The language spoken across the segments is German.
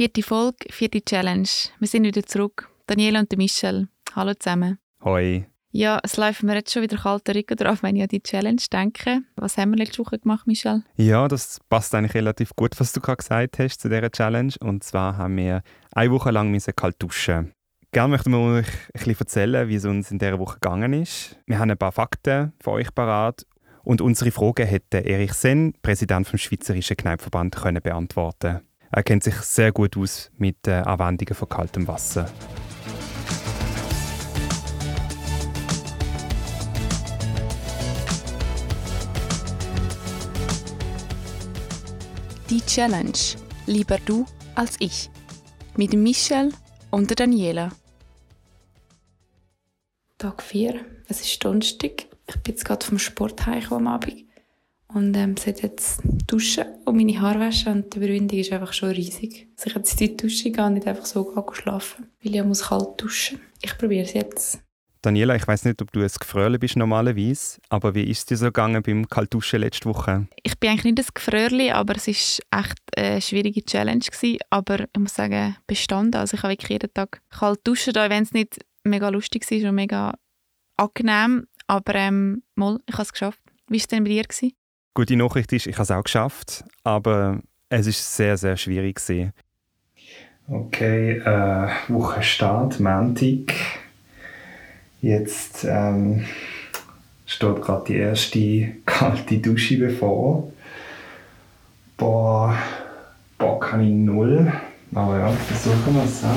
Vierte Folge, vierte Challenge. Wir sind wieder zurück. Daniela und Michel. Hallo zusammen. Hoi. Ja, es läuft mir jetzt schon wieder kalter Rücken drauf, wenn ich an die Challenge denke. Was haben wir letzte Woche gemacht, Michel? Ja, das passt eigentlich relativ gut, was du gerade gesagt hast zu dieser Challenge. Und zwar haben wir eine Woche lang kalt duschen. Gerne möchten wir euch ein bisschen erzählen, wie es uns in dieser Woche gegangen ist. Wir haben ein paar Fakten für euch parat und unsere Fragen hätte Erich Senn, Präsident vom Schweizerischen Kneippverband, können beantworten. Er kennt sich sehr gut aus mit äh, Anwendungen von kaltem Wasser. Die Challenge. Lieber du als ich. Mit Michel und der Daniela. Tag 4. Es ist Donnerstag. Ich bin jetzt gerade vom Sport am Abend. Und ähm, sie hat jetzt duschen und meine Haare waschen und die Begründung ist einfach schon riesig. Also ich jetzt in die Dusche gehen und nicht einfach so gehen schlafen, weil ich muss kalt duschen. Ich probiere es jetzt. Daniela, ich weiß nicht, ob du ein Gefröhle bist normalerweise, aber wie ist es dir so gegangen beim Kaltduschen letzte Woche? Ich bin eigentlich nicht ein Gefröhle, aber es war echt eine schwierige Challenge gewesen. Aber ich muss sagen, bestanden. Also ich habe wirklich jeden Tag kalt duschen, wenn es nicht mega lustig war und mega angenehm. Aber ähm, mal, ich habe es geschafft. Wie war es denn bei dir? Gewesen? Gute Nachricht ist, ich habe es auch geschafft, aber es ist sehr, sehr schwierig gewesen. Okay, äh, Wochenstart, Montag. Jetzt ähm, steht gerade die erste kalte Dusche bevor. Boah, Bock habe ich null. Aber ja, versuchen wir es. Ja.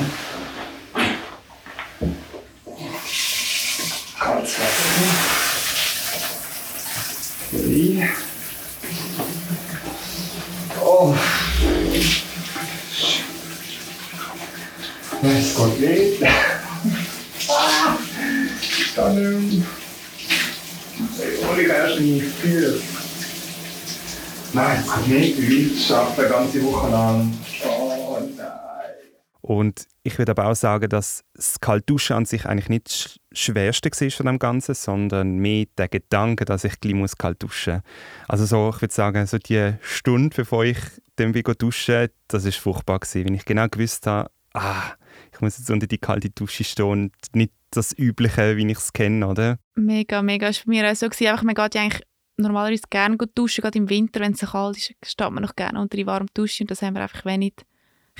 Kaltes Wasser. Ui. Oh. Es geht nicht. Ah. Dann. Oh, ich erst nicht viel. Nein, es geht nicht. Ich arbeite ganze Woche lang. Oh nein. Und ich würde aber auch sagen, dass das Kaltduschen an sich eigentlich nicht das Schwerste war von dem Ganzen, sondern mehr der Gedanke, dass ich gleich kalt duschen muss. Also so, ich würde sagen, so die Stunde, bevor ich dann wieder dusche, das war furchtbar wenn ich genau gewusst habe, ah, ich muss jetzt unter die kalte Dusche stehen und nicht das Übliche, wie ich es kenne, oder? Mega, mega. Es war bei mir auch so. Gewesen. Einfach, man geht ja eigentlich normalerweise gerne duschen, gerade im Winter, wenn es so kalt ist, steht man noch gerne unter die warme Dusche und das haben wir einfach wenig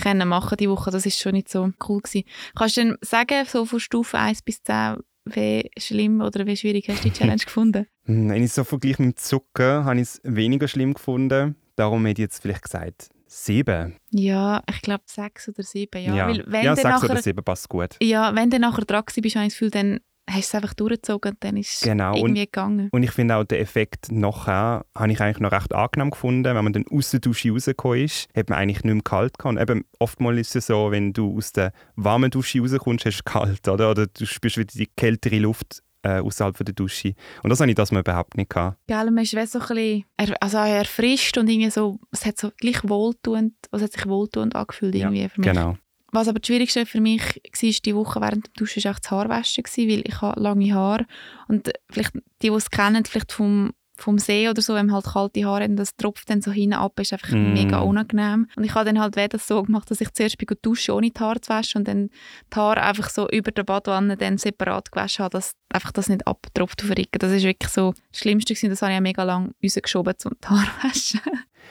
können machen die Woche. Das ist schon nicht so cool gewesen. Kannst du denn sagen, so von Stufe 1 bis 10, wie schlimm oder wie schwierig hast du die Challenge gefunden? Wenn ich so vergleiche mit dem Zucker, habe ich es weniger schlimm gefunden. Darum hätte ich jetzt vielleicht gesagt sieben. Ja, ich glaube sechs oder sieben. Ja, ja. Weil wenn ja sechs nachher, oder sieben passt gut. Ja, wenn du nachher dran bist, habe ich das Gefühl, dann hast du es einfach durchgezogen und dann ist genau. es irgendwie und, gegangen. Und ich finde auch den Effekt nachher habe ich eigentlich noch recht angenehm gefunden. Wenn man dann aus der Dusche rausgekommen ist, hat man eigentlich nicht mehr kalt gehabt. eben, oftmals ist es so, wenn du aus der warmen Dusche rauskommst, hast du kalt, oder? Oder du spürst wieder die kältere Luft äh, außerhalb der Dusche. Und das habe ich das mal überhaupt nicht gehabt. Gell, man ist so ein bisschen er, also erfrischt und irgendwie so, es hat so gleich wohltuend, es hat sich wohltuend angefühlt irgendwie ja, für mich. genau. Was aber das Schwierigste für mich war, die Woche während dem Duschen, war das Haarwaschen, weil ich habe lange Haare und vielleicht die, die es kennen, vielleicht vom vom See oder so, wenn man halt kalte Haare hat das tropft dann so hinten ab, ist einfach mm. mega unangenehm. Und ich habe dann halt das so gemacht, dass ich zuerst bei duschen ohne die Haare zu waschen und dann die Haare einfach so über der Badwanne dann separat gewaschen habe, dass einfach das nicht abtropft auf den Rücken. Das ist wirklich so das Schlimmste gewesen. Das habe ich ja mega lange rausgeschoben zum die Haare waschen.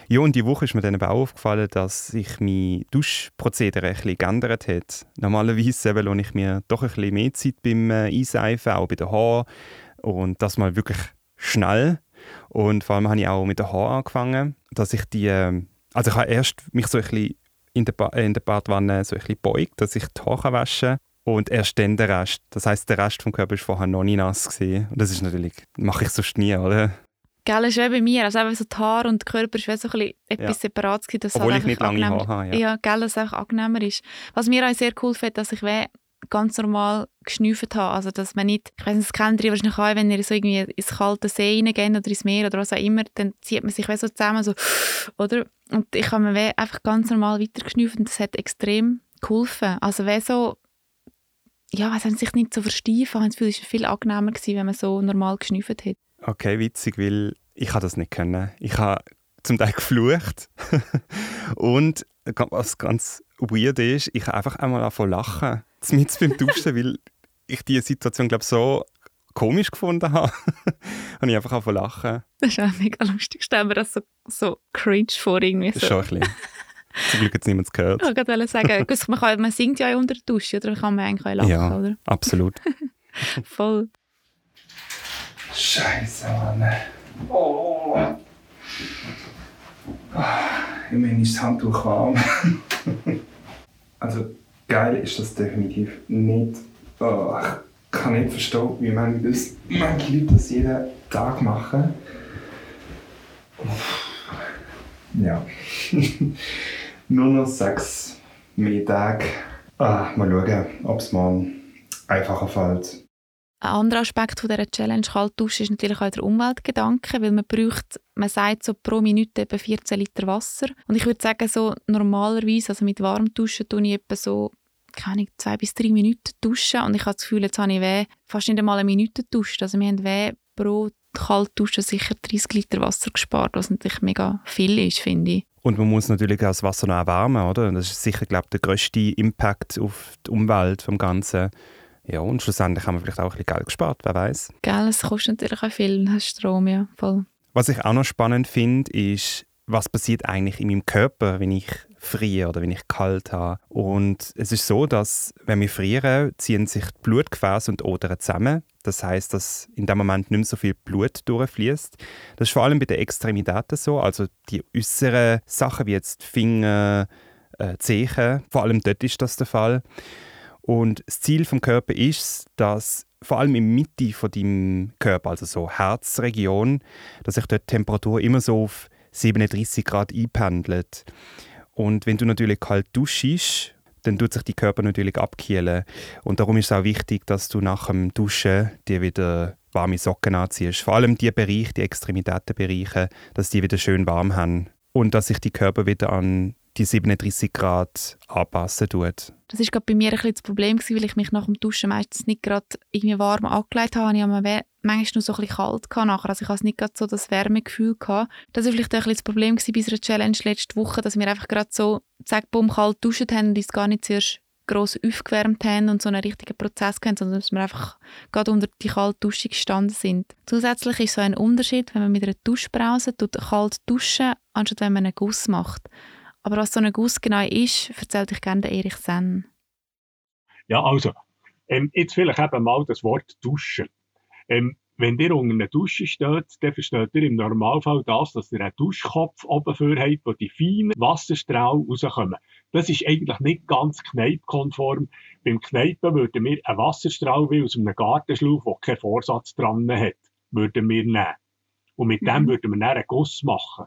Ja, und die Woche ist mir dann aber auch aufgefallen, dass sich mein Duschprozedere ein bisschen geändert hat. Normalerweise lohne ich mir doch ein bisschen mehr Zeit beim äh, Einseifen, auch bei den Haaren. Und das mal wirklich schnell und vor allem habe ich auch mit den Haaren angefangen, dass ich die, ähm, also ich habe erst mich so ein bisschen in der, ba äh, in der Badwanne so ein bisschen beugt, dass ich die Haare waschen und erst dann der Rest. Das heißt, der Rest vom Körper war vorher noch nicht nass gewesen. Und das ist natürlich, mache ich sonst nie, oder? Gell, ist wie bei mir. Also einfach so die Haare und der Körper ist wie so ein bisschen etwas ja. separat gewesen, Obwohl ich nicht lange Haare habe, ja. Ja, gell, dass es einfach angenehmer ist. Was mir auch sehr cool findet, dass ich wie ganz normal geschnüffelt habe. Also, dass man nicht, ich weiß nicht, das kennt ihr wahrscheinlich auch, wenn ihr so irgendwie ins kalte See reingeht oder ins Meer oder was auch immer, dann zieht man sich so zusammen, so, oder? Und ich habe mir einfach ganz normal weiter geschnüffelt und das hat extrem geholfen. Also, wenn so, ja, weiß nicht, sich nicht so versteifen, es war viel angenehmer gewesen, wenn man so normal geschnüffelt hat. Okay, witzig, weil ich habe das nicht können. Ich habe zum Teil geflucht und was ganz weird ist, ich einfach einmal anfangen lachen, mit beim Duschen, weil ich diese Situation, glaube so komisch gefunden habe, habe ich einfach anfangen lachen. Das ist auch mega lustig. Stellen wir das so, so cringe vor irgendwie so. Schon ein bisschen. Zum Glück hat es niemand gehört. Ich wollte sagen, man, kann, man singt ja unter der Dusche, oder kann man eigentlich auch lachen, ja, oder? absolut. Voll. Scheiße, Mann. Oh. Immerhin ist das Handtuch warm. Also geil ist das definitiv nicht. Oh, ich kann nicht verstehen, wie manche, das, manche Leute das jeden Tag machen. Ja. Nur noch sechs mehr Tage. Ah, mal schauen, ob es morgen einfacher fällt. Ein anderer Aspekt von dieser Challenge Kaltduschen ist natürlich auch der Umweltgedanke, weil man braucht, man sagt so pro Minute etwa 14 Liter Wasser. Und ich würde sagen, so normalerweise, also mit Warmduschen tue ich etwa so keine zwei bis drei Minuten duschen und ich habe das Gefühl, jetzt habe ich weh, fast nicht einmal eine Minute duscht. Also wir haben weh pro Kaltduschen sicher 30 Liter Wasser gespart, was natürlich mega viel ist, finde ich. Und man muss natürlich auch das Wasser noch erwärmen, oder? Das ist sicher, glaube ich, der grösste Impact auf die Umwelt vom Ganzen. Ja, und schlussendlich haben wir vielleicht auch ein bisschen Geld gespart, wer weiß. Gell, es kostet natürlich auch viel, Strom, ja, voll. Was ich auch noch spannend finde, ist, was passiert eigentlich in meinem Körper, wenn ich friere oder wenn ich kalt habe. Und es ist so, dass wenn wir frieren, ziehen sich die Blutgefäße und Odern zusammen. Das heißt, dass in dem Moment nicht mehr so viel Blut durchfließt. Das ist vor allem bei den Extremitäten so, also die äußeren Sachen wie jetzt Finger, äh, Zehen, vor allem dort ist das der Fall. Und das Ziel vom Körper ist, dass vor allem in Mitte von deinem Körper, also so Herzregion, dass sich dort die Temperatur immer so auf 37 Grad einpendelt. Und wenn du natürlich kalt duschst, dann tut sich die Körper natürlich abkühlen. Und darum ist es auch wichtig, dass du nach dem Duschen dir wieder warme Socken anziehst. Vor allem die Bereiche, die Extremitätenbereiche, dass die wieder schön warm haben. Und dass sich die Körper wieder an die 37 Grad anpassen tut. Das war bei mir ein bisschen das Problem, weil ich mich nach dem Duschen meistens nicht gerade irgendwie warm angelegt habe. Ich habe manchmal nur so ein bisschen kalt nachher. Also ich hatte nicht gerade so das Wärmegefühl. Gehabt. Das war vielleicht auch ein das Problem bei unserer Challenge letzte Woche, dass wir einfach gerade so zack, bumm, kalt duschen haben und uns gar nicht zuerst gross aufgewärmt haben und so einen richtigen Prozess hatten, sondern dass wir einfach gerade unter die kalte Dusche gestanden sind. Zusätzlich ist so ein Unterschied, wenn man mit einer Duschbrause kalt duschen, anstatt wenn man einen Guss macht. Aber was so ein Guss genau ist, erzählt euch gerne Erich Senn. Ja, also, ähm, jetzt vielleicht eben mal das Wort Duschen. Ähm, wenn ihr unter einer Dusche steht, dann versteht ihr im Normalfall das, dass ihr einen Duschkopf oben für habt, wo die feinen Wasserstrahlen rauskommen. Das ist eigentlich nicht ganz kneipkonform. Beim Kneipen würden wir einen Wasserstrahl wie aus einem Gartenschlauch, der keinen Vorsatz dran hat, würden wir nehmen. Und mit mhm. dem würden wir dann einen Guss machen.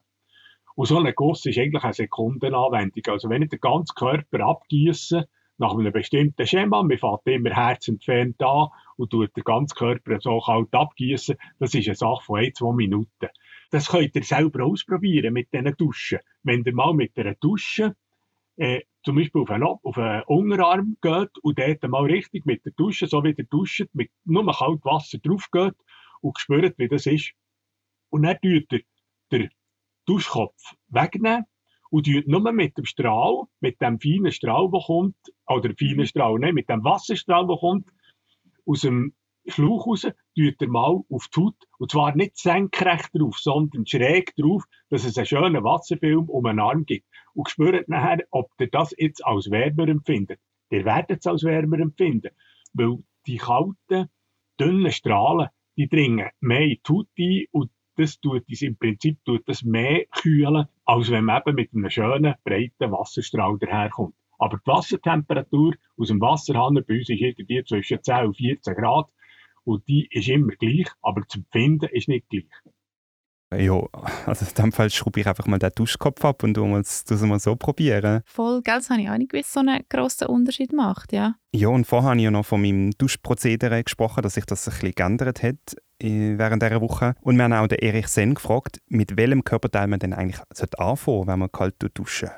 Und so ein Guss ist eigentlich eine Sekundenanwendung. Also wenn ich den ganzen Körper abgieße, nach einem bestimmten Schema, man fährt immer herzentfernt an und tut den ganzen Körper so kalt abgießen, das ist eine Sache von ein, zwei Minuten. Das könnt ihr selber ausprobieren mit diesen Duschen. Wenn ihr mal mit einer Dusche äh, zum Beispiel auf einen, auf einen Unterarm geht und dort mal richtig mit der Dusche, so wie ihr duscht, mit nur kalt Wasser drauf geht und spürt, wie das ist. Und dann tut ihr den Duschkopf wegnehmen und nur mit dem Strahl, mit dem feinen Strahl, der kommt, oder feinen mhm. Strahl, ne, mit dem Wasserstrahl, der kommt, aus dem Schlauch raus, tut er mal auf die Haut, und zwar nicht senkrecht drauf, sondern schräg drauf, dass es einen schönen Wasserfilm um den Arm gibt. Und spürt nachher, ob ihr das jetzt als wärmer empfindet. Ihr werdet es als wärmer empfinden, weil die kalten, dünnen Strahlen, die dringen mehr in die Haut ein und das tut es im Prinzip tut das mehr kühlen, als wenn man eben mit einem schönen, breiten Wasserstrahl daherkommt. Aber die Wassertemperatur aus dem Wasserhahn bei uns ist irgendwie zwischen 10 und 14 Grad. Und die ist immer gleich, aber das Empfinden ist nicht gleich. Ja, also in dem Fall schraube ich einfach mal den Duschkopf ab und du es mal so probieren. Voll, gell, das habe ich auch nicht gewusst, so einen grossen Unterschied macht, ja. Ja, und vorher habe ich ja noch von meinem Duschprozedere gesprochen, dass sich das ein bisschen geändert hat äh, während dieser Woche. Und wir haben auch den Erich Sen gefragt, mit welchem Körperteil man denn eigentlich anfangen wenn man kalt duschen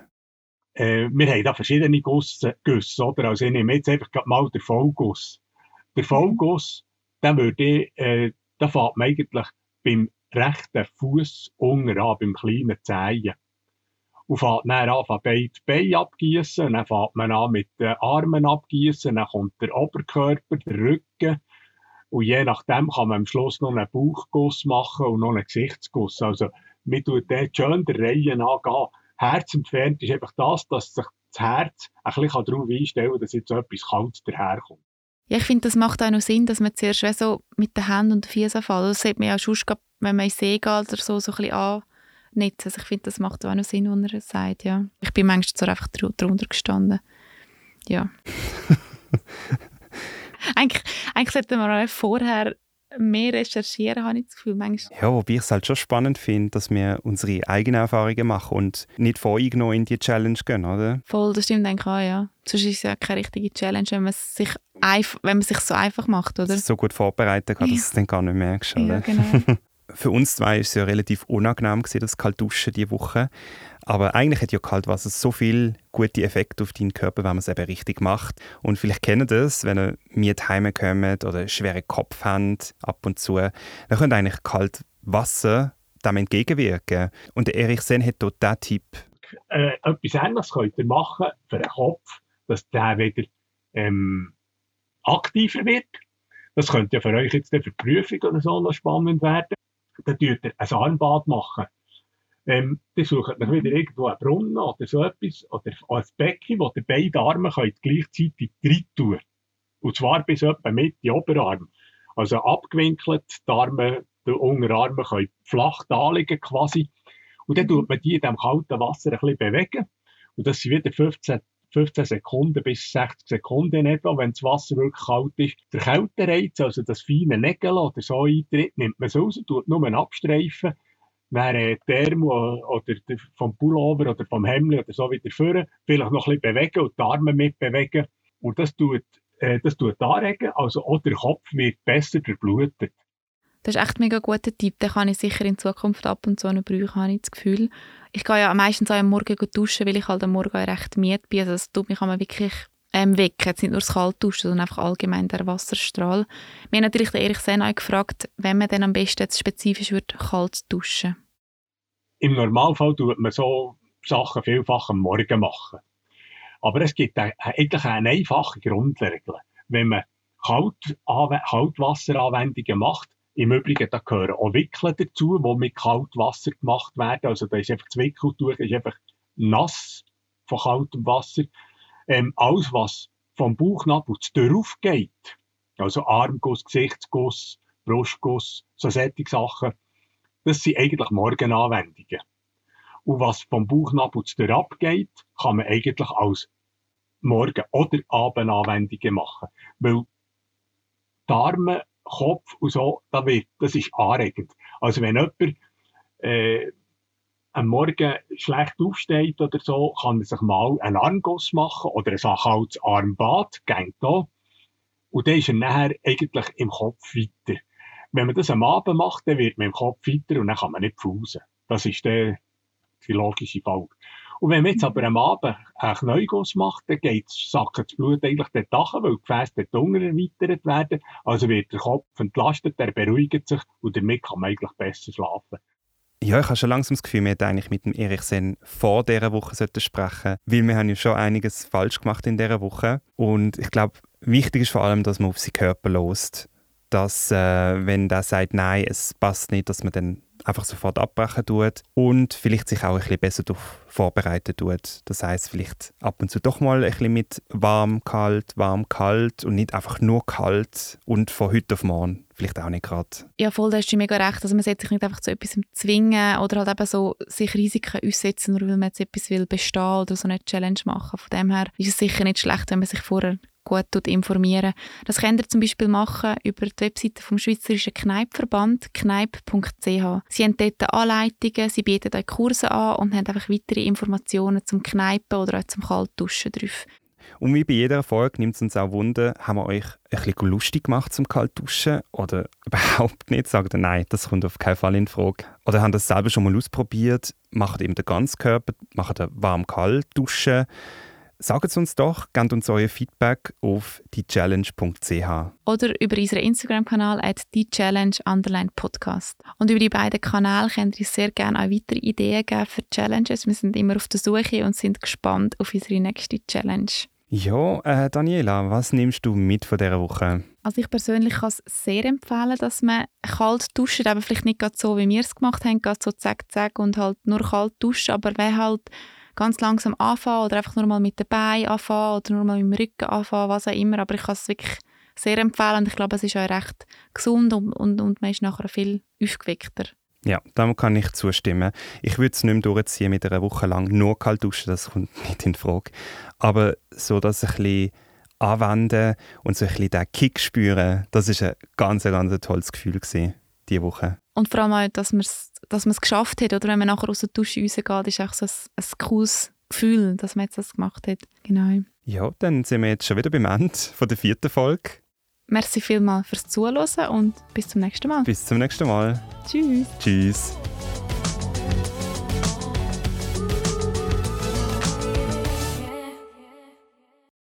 äh, Wir haben da verschiedene Gusse, Güsse, oder? Also ich nehme jetzt einfach mal den Vollguss. Der Vollguss, den würde ich, äh, da fängt man eigentlich beim rechten Fuß unten beim kleinen Zehen. und fängt dann an, beide Beine abgießen, dann fängt man an mit den Armen abgießen, dann kommt der Oberkörper, der Rücken, und je nachdem kann man am Schluss noch einen Bauchguss machen und noch einen Gesichtsguss. Also, man tut dort schön der Reihe. Herz entfernt ist einfach das, dass sich das Herz ein bisschen darauf einstellen kann, dass jetzt etwas Kaltes daherkommt. Ja, ich finde, das macht auch noch Sinn, dass man zuerst so mit den Händen und den Füßen anfällt. Das sieht man ja schon, wenn man in See geht oder so, so ein bisschen annetzt. Also ich finde, das macht auch noch Sinn, wenn er sagt, ja. Ich bin manchmal so einfach drunter gestanden. Ja. eigentlich, eigentlich sollten wir auch vorher mehr recherchieren, habe ich das Gefühl. Manchmal. Ja, wobei ich es halt schon spannend finde, dass wir unsere eigenen Erfahrungen machen und nicht voreingenommen in die Challenge gehen, oder? Voll, das stimmt denke ich auch, ja. Sonst ist es ja keine richtige Challenge, wenn man sich wenn man sich so einfach macht, oder? So gut vorbereitet kann, dass du es dann gar nicht merkst, oder? Ja, genau. Für uns zwei war es ja relativ unangenehm, gewesen, das Kaltduschen diese Woche. Aber eigentlich hat ja Kaltwasser so viele gute Effekte auf deinen Körper, wenn man es eben richtig macht. Und vielleicht kennt ihr das, wenn ihr mir heim kommt oder einen schweren Kopf habt, ab und zu, dann könnt ihr eigentlich Kaltwasser dem entgegenwirken. Und der Erich Sen hat dort diesen Tipp. Äh, etwas Ähnliches könnt ihr machen für den Kopf, dass der wieder ähm, aktiver wird. Das könnte ja für euch jetzt für die Prüfung oder so noch spannend werden. Dann tut ihr ein Armbad machen ähm, dann sucht man wieder irgendwo einen Brunnen oder so etwas, oder ein Becken, wo ihr beide Arme gleichzeitig rein tun Und zwar bis etwa mit die Oberarm. Also abgewinkelt, die Arme, die Unterarme können flach da liegen quasi. Und dann tut man die in diesem kalten Wasser ein bisschen bewegen. Und das sind wieder 15, 15 Sekunden bis 60 Sekunden etwa, wenn das Wasser wirklich kalt ist. Der Kältereiz, also das feine Nägel oder so eintritt, nimmt man es raus, tut nur abstreifen wäre Thermo oder vom Pullover oder vom Hemd oder so wieder führen, vielleicht noch ein bisschen bewegen und die Arme mitbewegen. Und das tut, äh, das tut anregen, also auch der Kopf wird besser verblutet. Das ist echt ein mega guter Tipp, den kann ich sicher in Zukunft ab und zu noch brauchen, habe ich das Gefühl. Ich gehe ja meistens auch am Morgen duschen, weil ich halt am Morgen recht müde bin. Also das tut mich wirklich ähm, wecken. Jetzt nicht nur das Kaltduschen, sondern einfach allgemein der Wasserstrahl. Wir haben natürlich den Erich Sen gefragt, wenn man dann am besten jetzt spezifisch wird, kalt duschen Im Normalfall tut man so Sachen vielfach am Morgen machen. Aber es gibt eigentlich eine einfache Grundregel. Wenn man Kalt Kaltwasseranwendungen macht, im Übrigen, da gehören auch Wickeln dazu, die mit Kaltwasser gemacht werden. Also da ist einfach das Wickeltuch ist einfach nass von kaltem Wasser ähm, alles, was vom Bauchnabel zu Tür aufgeht, also Armguss, Gesichtsguss, Brustguss, so solche Sachen, das sind eigentlich Morgenanwendungen. Und was vom Bauchnabel zu abgeht, kann man eigentlich als Morgen- oder Abendanwendungen machen. Weil Darme, Kopf und so, da wird, das ist anregend. Also wenn jemand äh, am Morgen schlecht aufsteht oder so, kann er sich mal einen Armguss machen oder ein kaltes Armbad, geht da. Und dann ist er nachher eigentlich im Kopf weiter. Wenn man das am Abend macht, dann wird man im Kopf weiter und dann kann man nicht pfusen. Das ist der, die logische Folge. Und wenn man jetzt aber am Abend einen Kneuguss macht, dann geht sackt das Blut eigentlich dort nach, weil die Gefäße dort unten erweitert werden. Also wird der Kopf entlastet, der beruhigt sich und damit kann man eigentlich besser schlafen. Ja, ich habe schon langsam das Gefühl, wir hätten eigentlich mit dem Erich Sen vor dieser Woche sprechen weil wir haben ja schon einiges falsch gemacht in dieser Woche. Und ich glaube, wichtig ist vor allem, dass man auf seinen Körper lost. Dass, äh, wenn der sagt, nein, es passt nicht, dass man dann einfach sofort abbrechen tut und vielleicht sich auch ein bisschen besser darauf vorbereiten tut. Das heißt vielleicht ab und zu doch mal ein bisschen mit warm, kalt, warm, kalt und nicht einfach nur kalt und von heute auf morgen vielleicht auch nicht gerade. Ja, voll, da hast du mega recht. Also man sollte sich nicht einfach zu etwas zwingen oder halt eben so sich Risiken aussetzen, nur weil man jetzt etwas will bestehen oder so eine Challenge machen. Von dem her ist es sicher nicht schlecht, wenn man sich vorher gut informieren. Das könnt ihr zum Beispiel machen über die Webseite vom Schweizerischen Kneipverband, kneip.ch. Sie haben dort Anleitungen, sie bieten euch Kurse an und haben einfach weitere Informationen zum Kneipen oder auch zum Kaltduschen drauf. Und wie bei jeder Folge nimmt es uns auch Wunder, haben wir euch ein bisschen lustig gemacht zum Kaltduschen oder überhaupt nicht? Sagt ihr, nein, das kommt auf keinen Fall in Frage. Oder haben das selber schon mal ausprobiert? Macht eben den ganzen Körper, macht warm-kalt duschen sagt es uns doch, gebt uns euer Feedback auf diechallenge.ch. Oder über unseren Instagram-Kanal at Podcast. Und über die beiden Kanäle könnt ihr sehr gerne auch weitere Ideen geben für Challenges. Wir sind immer auf der Suche und sind gespannt auf unsere nächste Challenge. Ja, äh, Daniela, was nimmst du mit von dieser Woche? Also ich persönlich kann es sehr empfehlen, dass man kalt duscht, aber vielleicht nicht so, wie wir es gemacht haben, gerade so zack, zack und halt nur kalt duschen, aber wer halt ganz langsam anfangen oder einfach nur mal mit den Beinen anfangen oder nur mal mit dem Rücken anfangen, was auch immer, aber ich kann es wirklich sehr empfehlen und ich glaube, es ist auch recht gesund und, und, und man ist nachher viel aufgeweckter. Ja, dem kann ich zustimmen. Ich würde es nicht mehr durchziehen mit einer Woche lang nur kalt duschen, das kommt nicht in Frage. Aber so, dass ein bisschen anwenden und so ein bisschen den Kick spüren, das ist ein ganz, ganz tolles Gefühl gewesen, diese Woche. Und vor allem auch, dass man es dass geschafft hat, oder wenn man nachher aus der Dusche rausgeht, ist auch so ein, ein cooles Gefühl, dass man jetzt das gemacht hat. Genau. Ja, dann sind wir jetzt schon wieder beim Ende von der vierten Folge. Merci vielmals fürs Zuhören und bis zum nächsten Mal. Bis zum nächsten Mal. Tschüss. Tschüss.